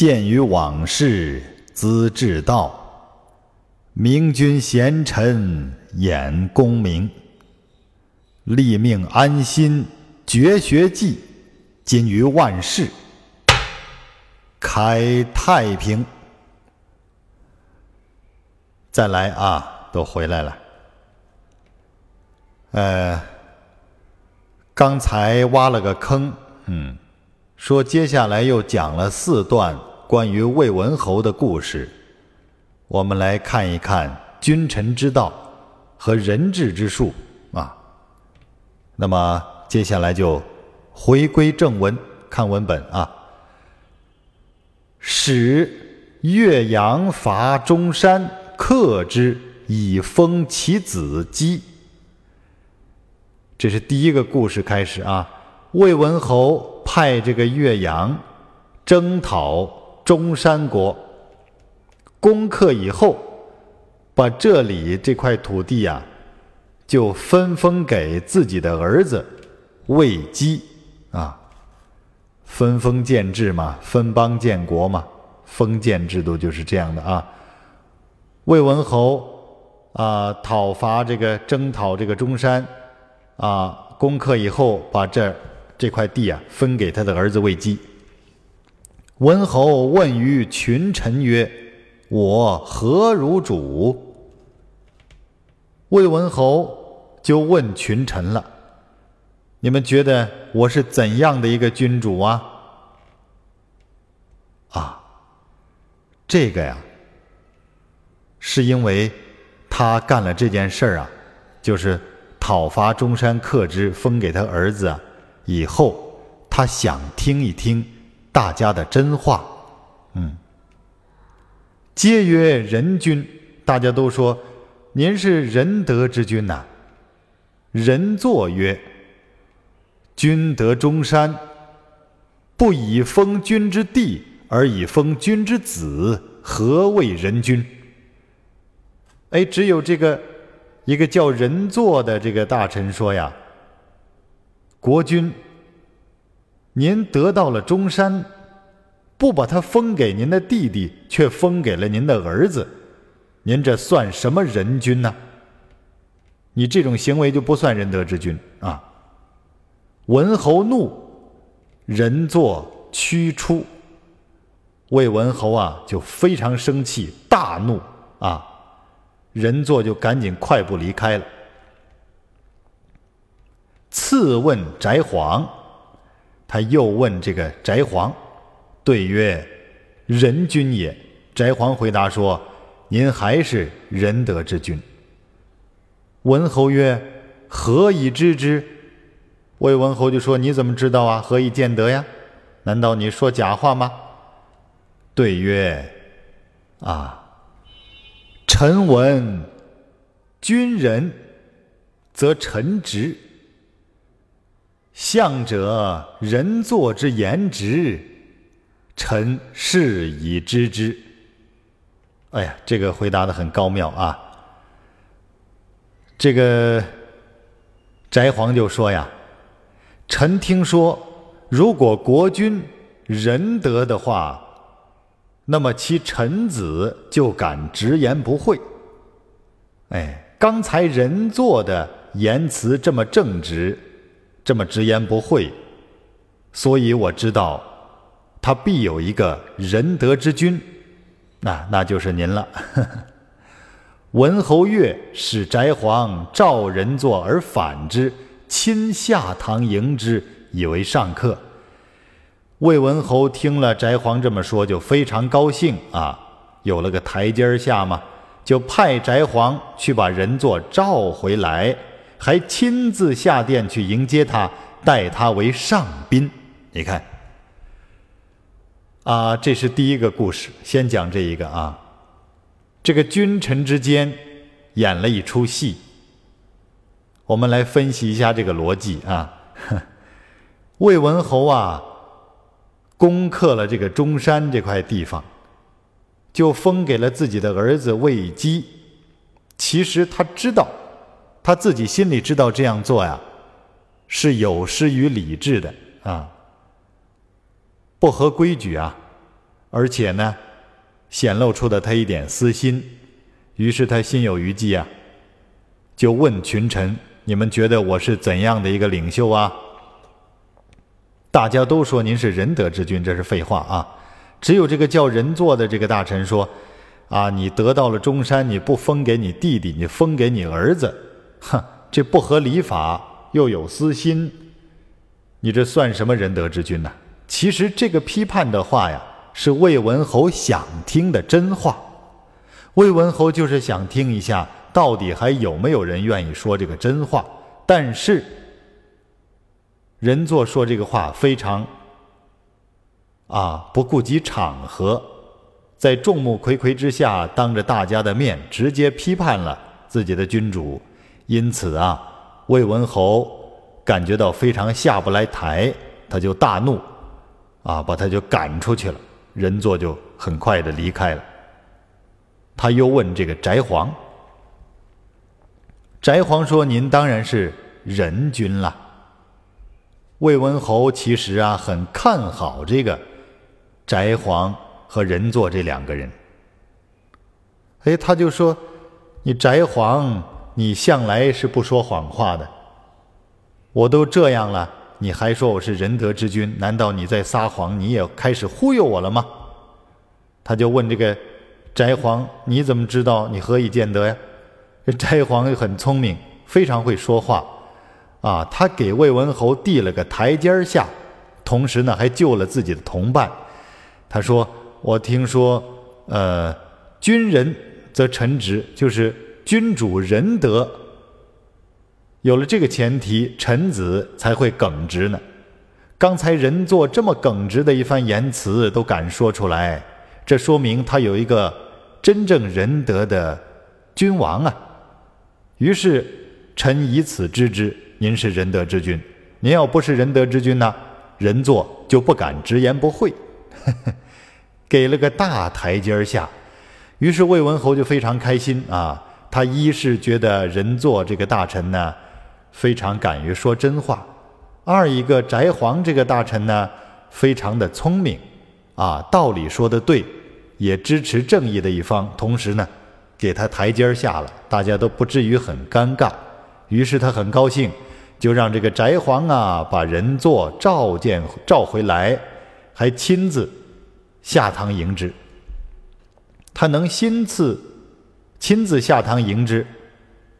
鉴于往事资治道，明君贤臣掩功名。立命安心绝学记，今于万世开太平。再来啊，都回来了。呃，刚才挖了个坑，嗯，说接下来又讲了四段关于魏文侯的故事，我们来看一看君臣之道和人治之术啊。那么接下来就回归正文，看文本啊。使岳阳伐中山。克之以封其子姬。这是第一个故事开始啊。魏文侯派这个岳阳征讨中山国，攻克以后，把这里这块土地呀，就分封给自己的儿子魏姬啊。分封建制嘛，分邦建国嘛，封建制度就是这样的啊。魏文侯啊，讨伐这个征讨这个中山，啊，攻克以后，把这这块地啊分给他的儿子魏姬。文侯问于群臣曰：“我何如主？”魏文侯就问群臣了：“你们觉得我是怎样的一个君主啊？”啊，这个呀。是因为他干了这件事儿啊，就是讨伐中山克之，封给他儿子。以后他想听一听大家的真话，嗯。皆曰仁君，大家都说您是仁德之君呐。仁作曰：君得中山，不以封君之弟，而以封君之子，何谓仁君？哎，只有这个一个叫人作的这个大臣说呀：“国君，您得到了中山，不把它封给您的弟弟，却封给了您的儿子，您这算什么仁君呢？你这种行为就不算仁德之君啊！”文侯怒，人作驱出。魏文侯啊，就非常生气，大怒啊！人作就赶紧快步离开了。次问翟黄，他又问这个翟黄，对曰：“仁君也。”翟黄回答说：“您还是仁德之君。”文侯曰：“何以知之？”魏文侯就说：“你怎么知道啊？何以见得呀？难道你说假话吗？”对曰：“啊。”臣闻君仁，则臣直。相者人作之言直，臣是以知之。哎呀，这个回答的很高妙啊！这个翟黄就说呀：“臣听说，如果国君仁德的话。”那么其臣子就敢直言不讳。哎，刚才人做的言辞这么正直，这么直言不讳，所以我知道他必有一个仁德之君，那那就是您了。文侯越使翟黄召人作而反之，亲下堂迎之，以为上客。魏文侯听了翟黄这么说，就非常高兴啊，有了个台阶下嘛，就派翟黄去把人作召回来，还亲自下殿去迎接他，待他为上宾。你看，啊，这是第一个故事，先讲这一个啊，这个君臣之间演了一出戏，我们来分析一下这个逻辑啊。魏文侯啊。攻克了这个中山这块地方，就封给了自己的儿子魏姬。其实他知道，他自己心里知道这样做呀，是有失于理智的啊，不合规矩啊。而且呢，显露出了他一点私心。于是他心有余悸啊，就问群臣：“你们觉得我是怎样的一个领袖啊？”大家都说您是仁德之君，这是废话啊！只有这个叫仁座的这个大臣说：“啊，你得到了中山，你不封给你弟弟，你封给你儿子，哼，这不合礼法，又有私心，你这算什么仁德之君呢？”其实这个批判的话呀，是魏文侯想听的真话。魏文侯就是想听一下，到底还有没有人愿意说这个真话？但是。人作说这个话非常啊不顾及场合，在众目睽睽之下，当着大家的面直接批判了自己的君主，因此啊，魏文侯感觉到非常下不来台，他就大怒，啊，把他就赶出去了。人作就很快的离开了。他又问这个翟皇，翟皇说：“您当然是仁君了。”魏文侯其实啊很看好这个翟皇和仁作这两个人。哎，他就说：“你翟皇，你向来是不说谎话的。我都这样了，你还说我是仁德之君？难道你在撒谎？你也开始忽悠我了吗？”他就问这个翟皇：“你怎么知道？你何以见得呀？”这翟皇很聪明，非常会说话。啊，他给魏文侯递了个台阶下，同时呢还救了自己的同伴。他说：“我听说，呃，君仁则臣直，就是君主仁德。有了这个前提，臣子才会耿直呢。刚才人作这么耿直的一番言辞都敢说出来，这说明他有一个真正仁德的君王啊。于是臣以此知之。”您是仁德之君，您要不是仁德之君呢，人作就不敢直言不讳，给了个大台阶下。于是魏文侯就非常开心啊，他一是觉得仁作这个大臣呢非常敢于说真话，二一个翟皇这个大臣呢非常的聪明啊，道理说的对，也支持正义的一方，同时呢给他台阶下了，大家都不至于很尴尬。于是他很高兴。就让这个翟皇啊，把人座召见召回来，还亲自下堂迎之。他能亲自亲自下堂迎之，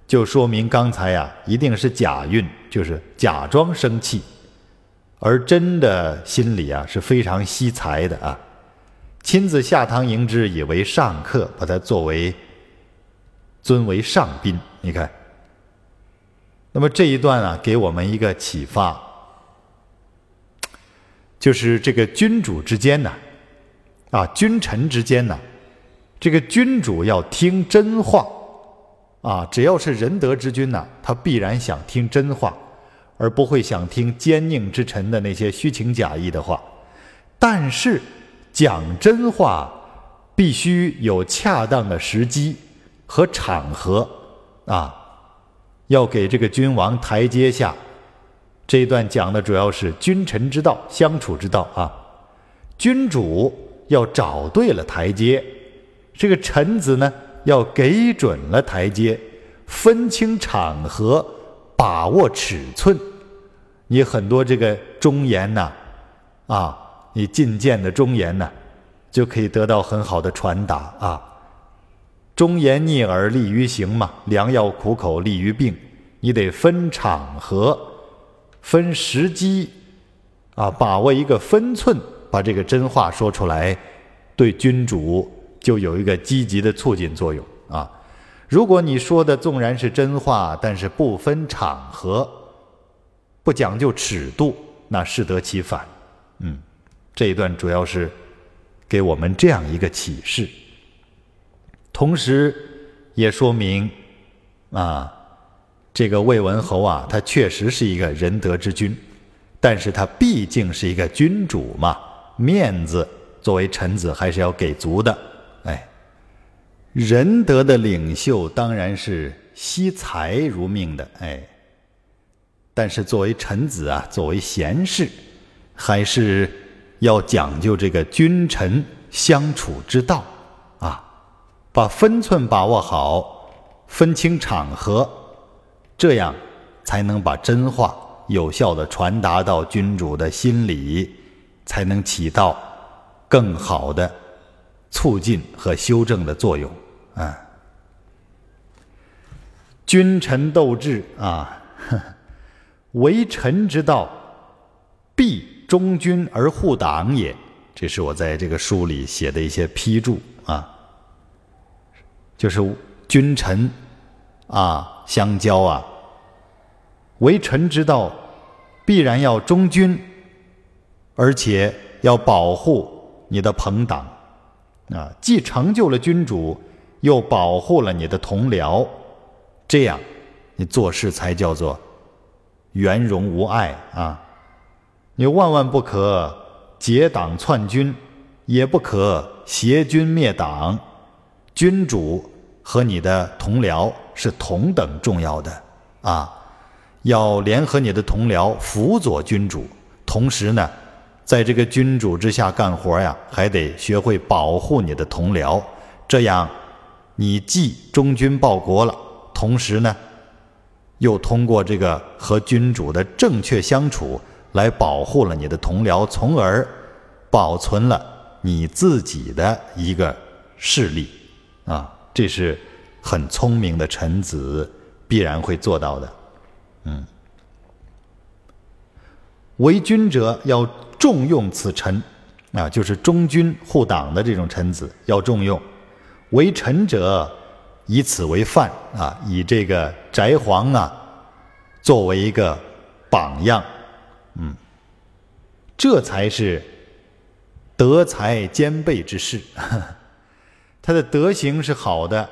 就说明刚才呀一定是假运，就是假装生气，而真的心里啊是非常惜才的啊。亲自下堂迎之，以为上客，把他作为尊为上宾。你看。那么这一段啊，给我们一个启发，就是这个君主之间呢，啊，君臣之间呢，这个君主要听真话，啊，只要是仁德之君呢，他必然想听真话，而不会想听奸佞之臣的那些虚情假意的话。但是讲真话必须有恰当的时机和场合，啊。要给这个君王台阶下，这一段讲的主要是君臣之道、相处之道啊。君主要找对了台阶，这个臣子呢要给准了台阶，分清场合，把握尺寸。你很多这个忠言呐，啊，你进谏的忠言呢，就可以得到很好的传达啊。忠言逆耳利于行嘛，良药苦口利于病。你得分场合、分时机，啊，把握一个分寸，把这个真话说出来，对君主就有一个积极的促进作用啊。如果你说的纵然是真话，但是不分场合，不讲究尺度，那适得其反。嗯，这一段主要是给我们这样一个启示。同时，也说明啊，这个魏文侯啊，他确实是一个仁德之君，但是他毕竟是一个君主嘛，面子作为臣子还是要给足的。仁德的领袖当然是惜才如命的，哎，但是作为臣子啊，作为贤士，还是要讲究这个君臣相处之道啊，把分寸把握好，分清场合，这样才能把真话有效的传达到君主的心里，才能起到更好的促进和修正的作用啊。君臣斗智啊，为臣之道，必忠君而护党也。这是我在这个书里写的一些批注啊，就是君臣啊相交啊，为臣之道，必然要忠君，而且要保护你的朋党啊，既成就了君主，又保护了你的同僚。这样，你做事才叫做圆融无碍啊！你万万不可结党篡军，也不可挟军灭党。君主和你的同僚是同等重要的啊！要联合你的同僚辅佐君主，同时呢，在这个君主之下干活呀，还得学会保护你的同僚。这样，你既忠君报国了。同时呢，又通过这个和君主的正确相处，来保护了你的同僚，从而保存了你自己的一个势力啊！这是很聪明的臣子必然会做到的。嗯，为君者要重用此臣啊，就是忠君护党的这种臣子要重用；为臣者。以此为范啊，以这个翟黄啊作为一个榜样，嗯，这才是德才兼备之士。他的德行是好的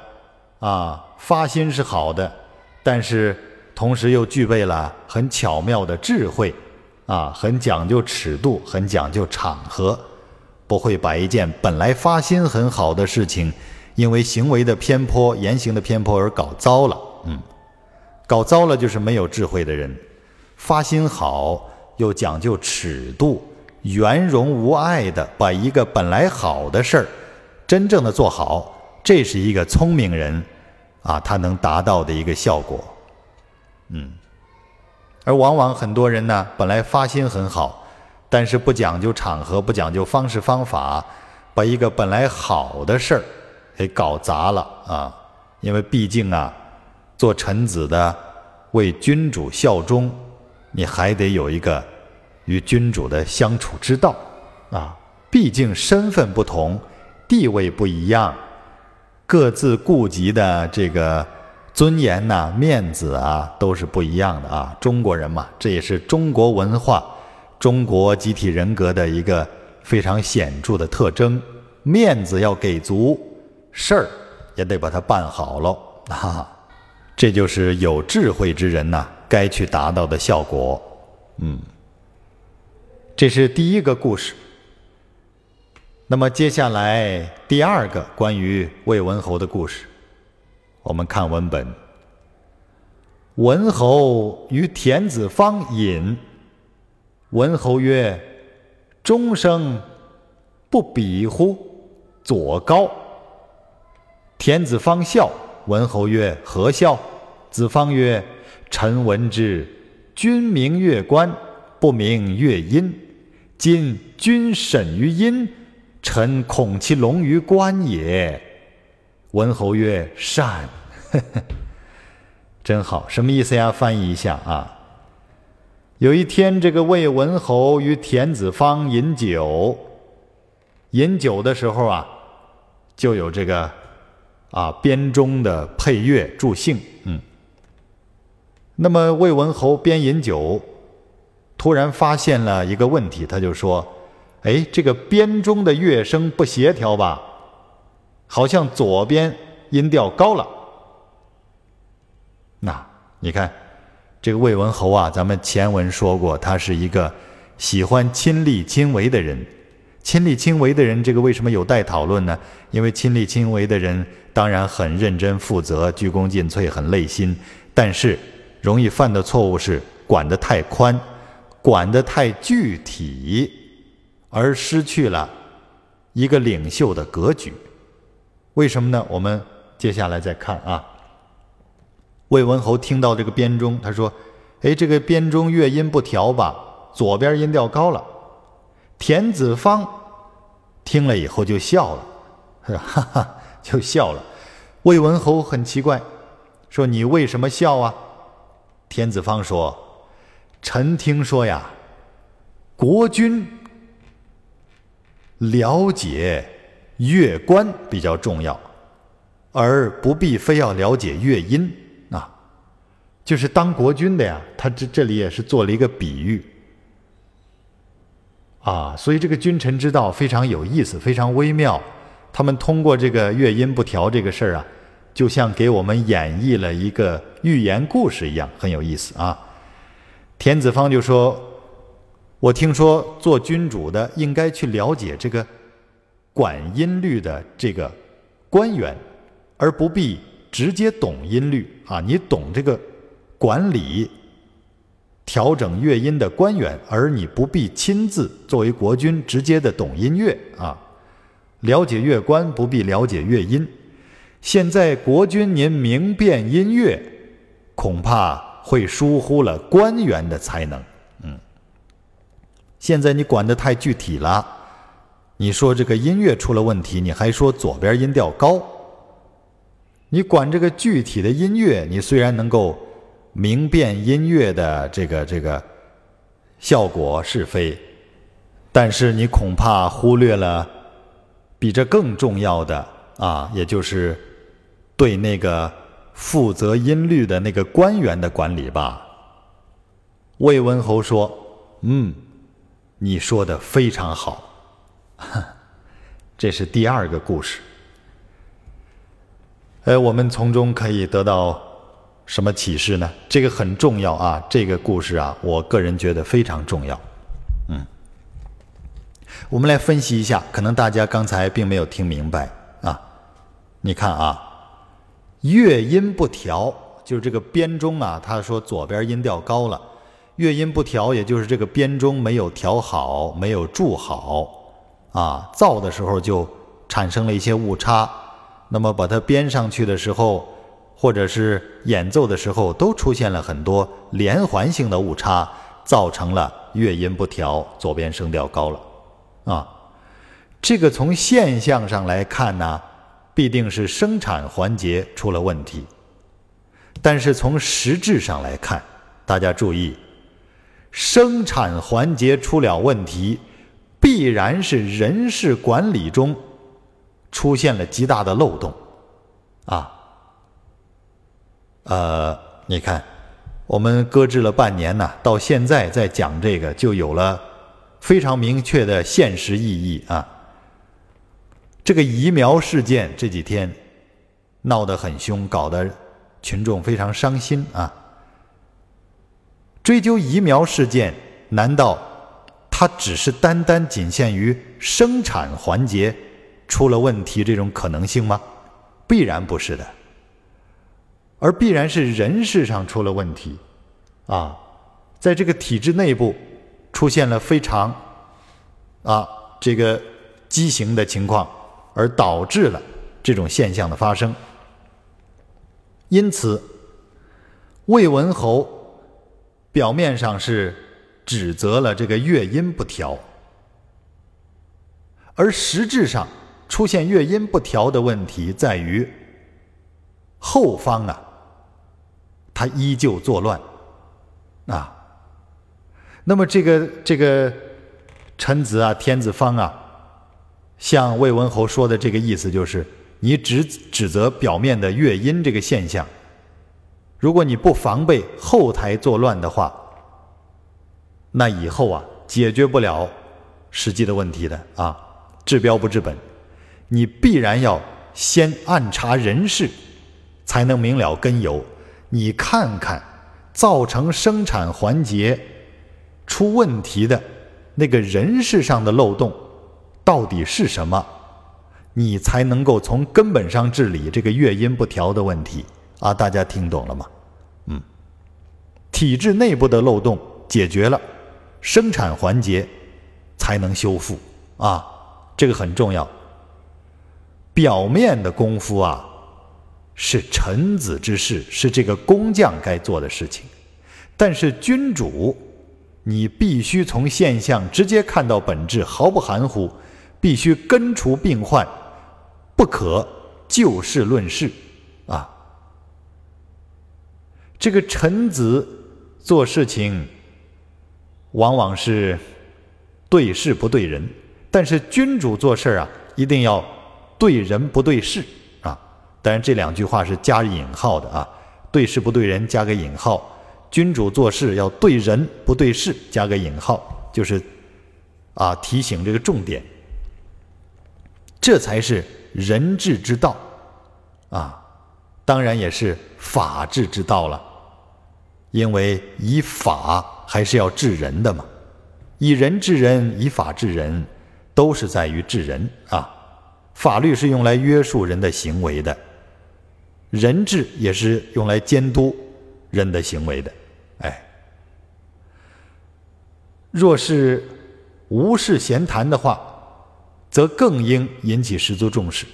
啊，发心是好的，但是同时又具备了很巧妙的智慧啊，很讲究尺度，很讲究场合，不会把一件本来发心很好的事情。因为行为的偏颇、言行的偏颇而搞糟了，嗯，搞糟了就是没有智慧的人。发心好又讲究尺度，圆融无碍的把一个本来好的事儿真正的做好，这是一个聪明人啊，他能达到的一个效果，嗯。而往往很多人呢，本来发心很好，但是不讲究场合，不讲究方式方法，把一个本来好的事儿。给搞砸了啊！因为毕竟啊，做臣子的为君主效忠，你还得有一个与君主的相处之道啊。毕竟身份不同，地位不一样，各自顾及的这个尊严呐、面子啊，都是不一样的啊。中国人嘛，这也是中国文化、中国集体人格的一个非常显著的特征，面子要给足。事儿也得把它办好喽，哈啊，这就是有智慧之人呐该去达到的效果。嗯，这是第一个故事。那么接下来第二个关于魏文侯的故事，我们看文本。文侯与田子方饮，文侯曰：“终生不比乎？左高。”田子方笑，文侯曰：“何笑？”子方曰：“臣闻之，君明月关，不明月阴。今君审于阴，臣恐其龙于关也。”文侯曰：“善。” 真好，什么意思呀？翻译一下啊。有一天，这个魏文侯与田子方饮酒，饮酒的时候啊，就有这个。啊，编钟的配乐助兴，嗯。那么魏文侯边饮酒，突然发现了一个问题，他就说：“哎，这个编钟的乐声不协调吧？好像左边音调高了。”你看，这个魏文侯啊，咱们前文说过，他是一个喜欢亲力亲为的人。亲力亲为的人，这个为什么有待讨论呢？因为亲力亲为的人当然很认真负责、鞠躬尽瘁、很累心，但是容易犯的错误是管得太宽、管得太具体，而失去了一个领袖的格局。为什么呢？我们接下来再看啊。魏文侯听到这个编钟，他说：“哎，这个编钟乐音不调吧？左边音调高了。”田子方听了以后就笑了，哈哈，就笑了。魏文侯很奇怪，说：“你为什么笑啊？”田子方说：“臣听说呀，国君了解乐官比较重要，而不必非要了解乐音。就是当国君的呀，他这这里也是做了一个比喻。”啊，所以这个君臣之道非常有意思，非常微妙。他们通过这个乐音不调这个事儿啊，就像给我们演绎了一个寓言故事一样，很有意思啊。田子方就说：“我听说做君主的应该去了解这个管音律的这个官员，而不必直接懂音律啊。你懂这个管理。”调整乐音的官员，而你不必亲自作为国君直接的懂音乐啊，了解乐官不必了解乐音。现在国君您明辨音乐，恐怕会疏忽了官员的才能。嗯，现在你管得太具体了，你说这个音乐出了问题，你还说左边音调高。你管这个具体的音乐，你虽然能够。明辨音乐的这个这个效果是非，但是你恐怕忽略了比这更重要的啊，也就是对那个负责音律的那个官员的管理吧。魏文侯说：“嗯，你说的非常好。” 这是第二个故事。呃，我们从中可以得到。什么启示呢？这个很重要啊！这个故事啊，我个人觉得非常重要。嗯，我们来分析一下，可能大家刚才并没有听明白啊。你看啊，乐音不调，就是这个编钟啊，他说左边音调高了，乐音不调，也就是这个编钟没有调好，没有铸好啊，造的时候就产生了一些误差。那么把它编上去的时候。或者是演奏的时候都出现了很多连环性的误差，造成了乐音不调，左边声调高了，啊，这个从现象上来看呢，必定是生产环节出了问题。但是从实质上来看，大家注意，生产环节出了问题，必然是人事管理中出现了极大的漏洞，啊。呃，你看，我们搁置了半年呢，到现在再讲这个，就有了非常明确的现实意义啊。这个疫苗事件这几天闹得很凶，搞得群众非常伤心啊。追究疫苗事件，难道它只是单单仅限于生产环节出了问题这种可能性吗？必然不是的。而必然是人事上出了问题，啊，在这个体制内部出现了非常啊这个畸形的情况，而导致了这种现象的发生。因此，魏文侯表面上是指责了这个乐音不调，而实质上出现乐音不调的问题在于后方啊。他依旧作乱，啊，那么这个这个臣子啊，天子方啊，像魏文侯说的这个意思就是，你只指责表面的乐音这个现象，如果你不防备后台作乱的话，那以后啊解决不了实际的问题的啊，治标不治本，你必然要先暗查人事，才能明了根由。你看看，造成生产环节出问题的那个人事上的漏洞到底是什么？你才能够从根本上治理这个乐音不调的问题啊！大家听懂了吗？嗯，体制内部的漏洞解决了，生产环节才能修复啊！这个很重要。表面的功夫啊，是臣子之事，是这个工匠该做的事情。但是君主，你必须从现象直接看到本质，毫不含糊，必须根除病患，不可就事论事啊。这个臣子做事情，往往是对事不对人。但是君主做事啊，一定要对人不对事。当然这两句话是加引号的啊，对事不对人加个引号。君主做事要对人不对事，加个引号，就是啊提醒这个重点。这才是人治之道啊，当然也是法治之道了。因为以法还是要治人的嘛，以人治人，以法治人。都是在于治人啊，法律是用来约束人的行为的，人治也是用来监督人的行为的。哎，若是无事闲谈的话，则更应引起十足重视。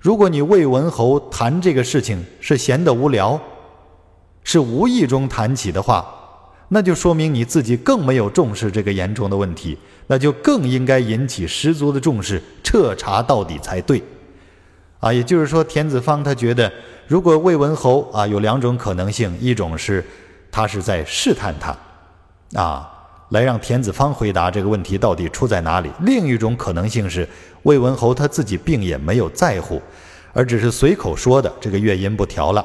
如果你魏文侯谈这个事情是闲得无聊，是无意中谈起的话，那就说明你自己更没有重视这个严重的问题。那就更应该引起十足的重视，彻查到底才对，啊，也就是说，田子方他觉得，如果魏文侯啊有两种可能性，一种是他是在试探他，啊，来让田子方回答这个问题到底出在哪里；另一种可能性是魏文侯他自己并也没有在乎，而只是随口说的，这个乐音不调了。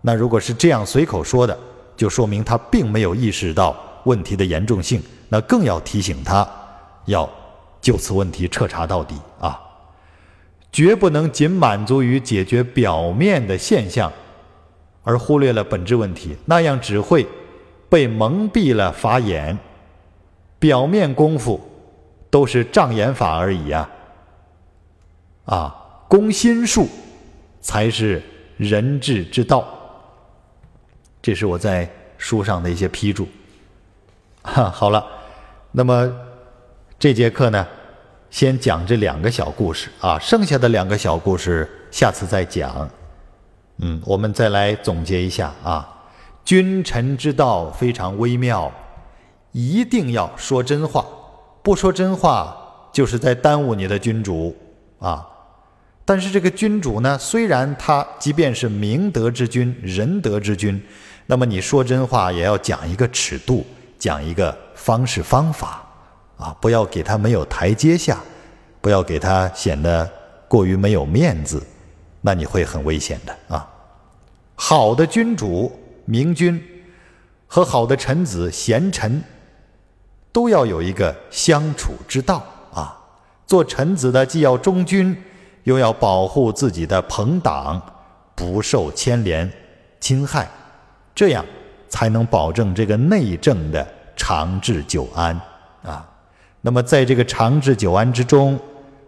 那如果是这样随口说的，就说明他并没有意识到问题的严重性。那更要提醒他，要就此问题彻查到底啊！绝不能仅满足于解决表面的现象，而忽略了本质问题，那样只会被蒙蔽了法眼。表面功夫都是障眼法而已啊！啊，攻心术才是人治之道。这是我在书上的一些批注。哈，好了。那么这节课呢，先讲这两个小故事啊，剩下的两个小故事下次再讲。嗯，我们再来总结一下啊，君臣之道非常微妙，一定要说真话，不说真话就是在耽误你的君主啊。但是这个君主呢，虽然他即便是明德之君、仁德之君，那么你说真话也要讲一个尺度。讲一个方式方法，啊，不要给他没有台阶下，不要给他显得过于没有面子，那你会很危险的啊。好的君主、明君和好的臣子、贤臣，都要有一个相处之道啊。做臣子的既要忠君，又要保护自己的朋党不受牵连侵害，这样。才能保证这个内政的长治久安啊。那么，在这个长治久安之中，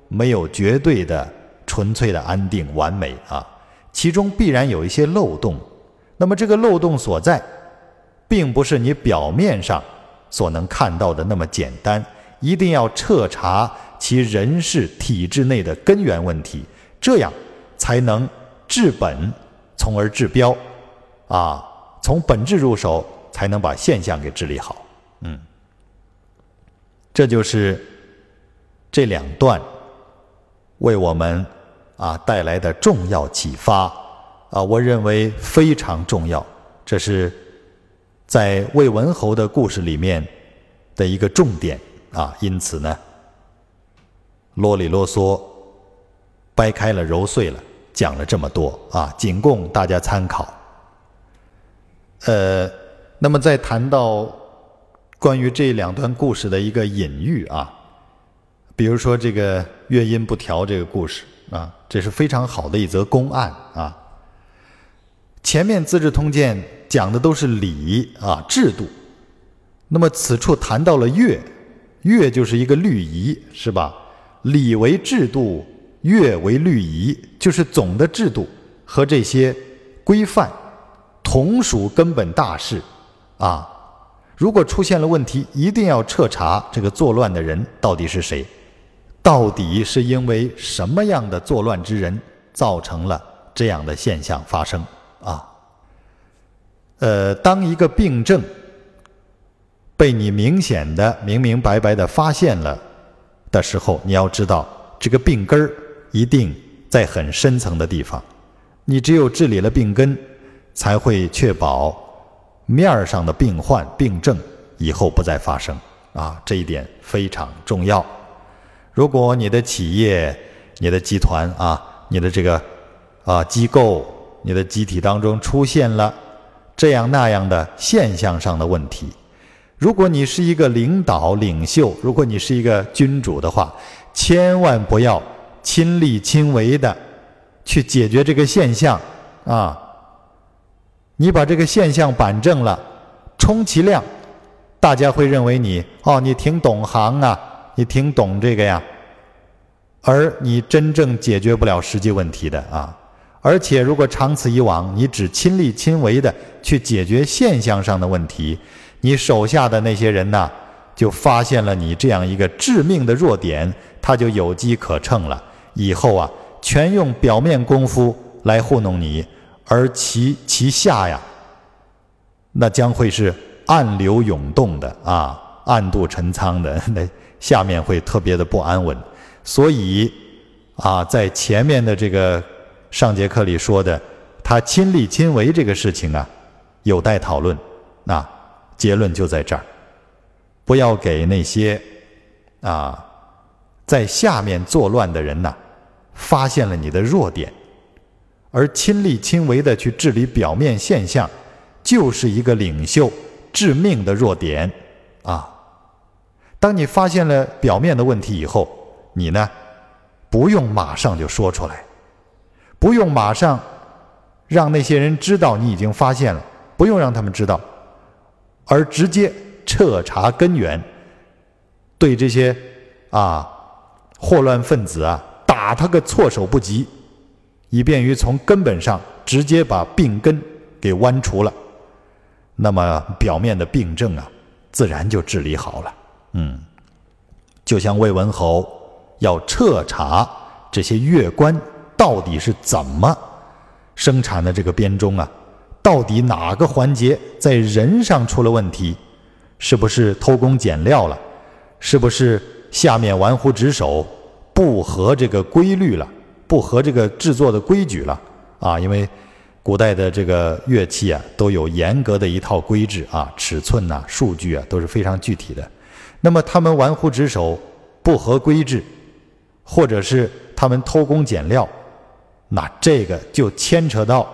没有绝对的纯粹的安定完美啊，其中必然有一些漏洞。那么，这个漏洞所在，并不是你表面上所能看到的那么简单，一定要彻查其人事体制内的根源问题，这样才能治本，从而治标啊。从本质入手，才能把现象给治理好。嗯，这就是这两段为我们啊带来的重要启发啊，我认为非常重要。这是在魏文侯的故事里面的一个重点啊，因此呢，啰里啰嗦掰开了揉碎了讲了这么多啊，仅供大家参考。呃，那么在谈到关于这两段故事的一个隐喻啊，比如说这个乐音不调这个故事啊，这是非常好的一则公案啊。前面《资治通鉴》讲的都是礼啊制度，那么此处谈到了乐，乐就是一个律仪，是吧？礼为制度，乐为律仪，就是总的制度和这些规范。同属根本大事，啊！如果出现了问题，一定要彻查这个作乱的人到底是谁，到底是因为什么样的作乱之人造成了这样的现象发生啊？呃，当一个病症被你明显的、明明白白的发现了的时候，你要知道这个病根儿一定在很深层的地方。你只有治理了病根，才会确保面上的病患、病症以后不再发生啊！这一点非常重要。如果你的企业、你的集团啊、你的这个啊机构、你的集体当中出现了这样那样的现象上的问题，如果你是一个领导领袖，如果你是一个君主的话，千万不要亲力亲为的去解决这个现象啊！你把这个现象板正了，充其量大家会认为你哦，你挺懂行啊。你挺懂这个呀，而你真正解决不了实际问题的啊！而且如果长此以往，你只亲力亲为的去解决现象上的问题，你手下的那些人呢，就发现了你这样一个致命的弱点，他就有机可乘了。以后啊，全用表面功夫来糊弄你，而其其下呀，那将会是暗流涌动的啊，暗度陈仓的 那。下面会特别的不安稳，所以啊，在前面的这个上节课里说的，他亲力亲为这个事情啊，有待讨论。那结论就在这儿，不要给那些啊在下面作乱的人呐，发现了你的弱点，而亲力亲为的去治理表面现象，就是一个领袖致命的弱点啊。当你发现了表面的问题以后，你呢，不用马上就说出来，不用马上让那些人知道你已经发现了，不用让他们知道，而直接彻查根源，对这些啊祸乱分子啊打他个措手不及，以便于从根本上直接把病根给剜除了，那么表面的病症啊，自然就治理好了。嗯，就像魏文侯要彻查这些乐官到底是怎么生产的这个编钟啊，到底哪个环节在人上出了问题？是不是偷工减料了？是不是下面玩忽职守，不合这个规律了？不合这个制作的规矩了？啊，因为古代的这个乐器啊，都有严格的一套规制啊，尺寸呐、数据啊，都是非常具体的。那么他们玩忽职守、不合规制，或者是他们偷工减料，那这个就牵扯到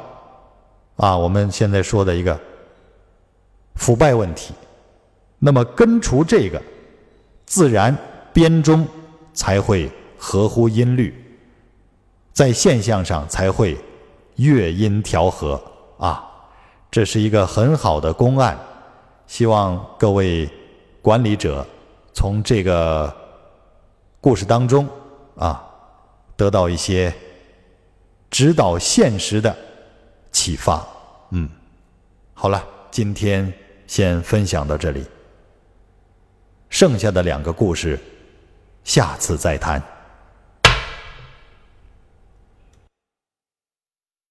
啊我们现在说的一个腐败问题。那么根除这个，自然编钟才会合乎音律，在现象上才会乐音调和啊。这是一个很好的公案，希望各位管理者。从这个故事当中啊，得到一些指导现实的启发。嗯，好了，今天先分享到这里，剩下的两个故事下次再谈。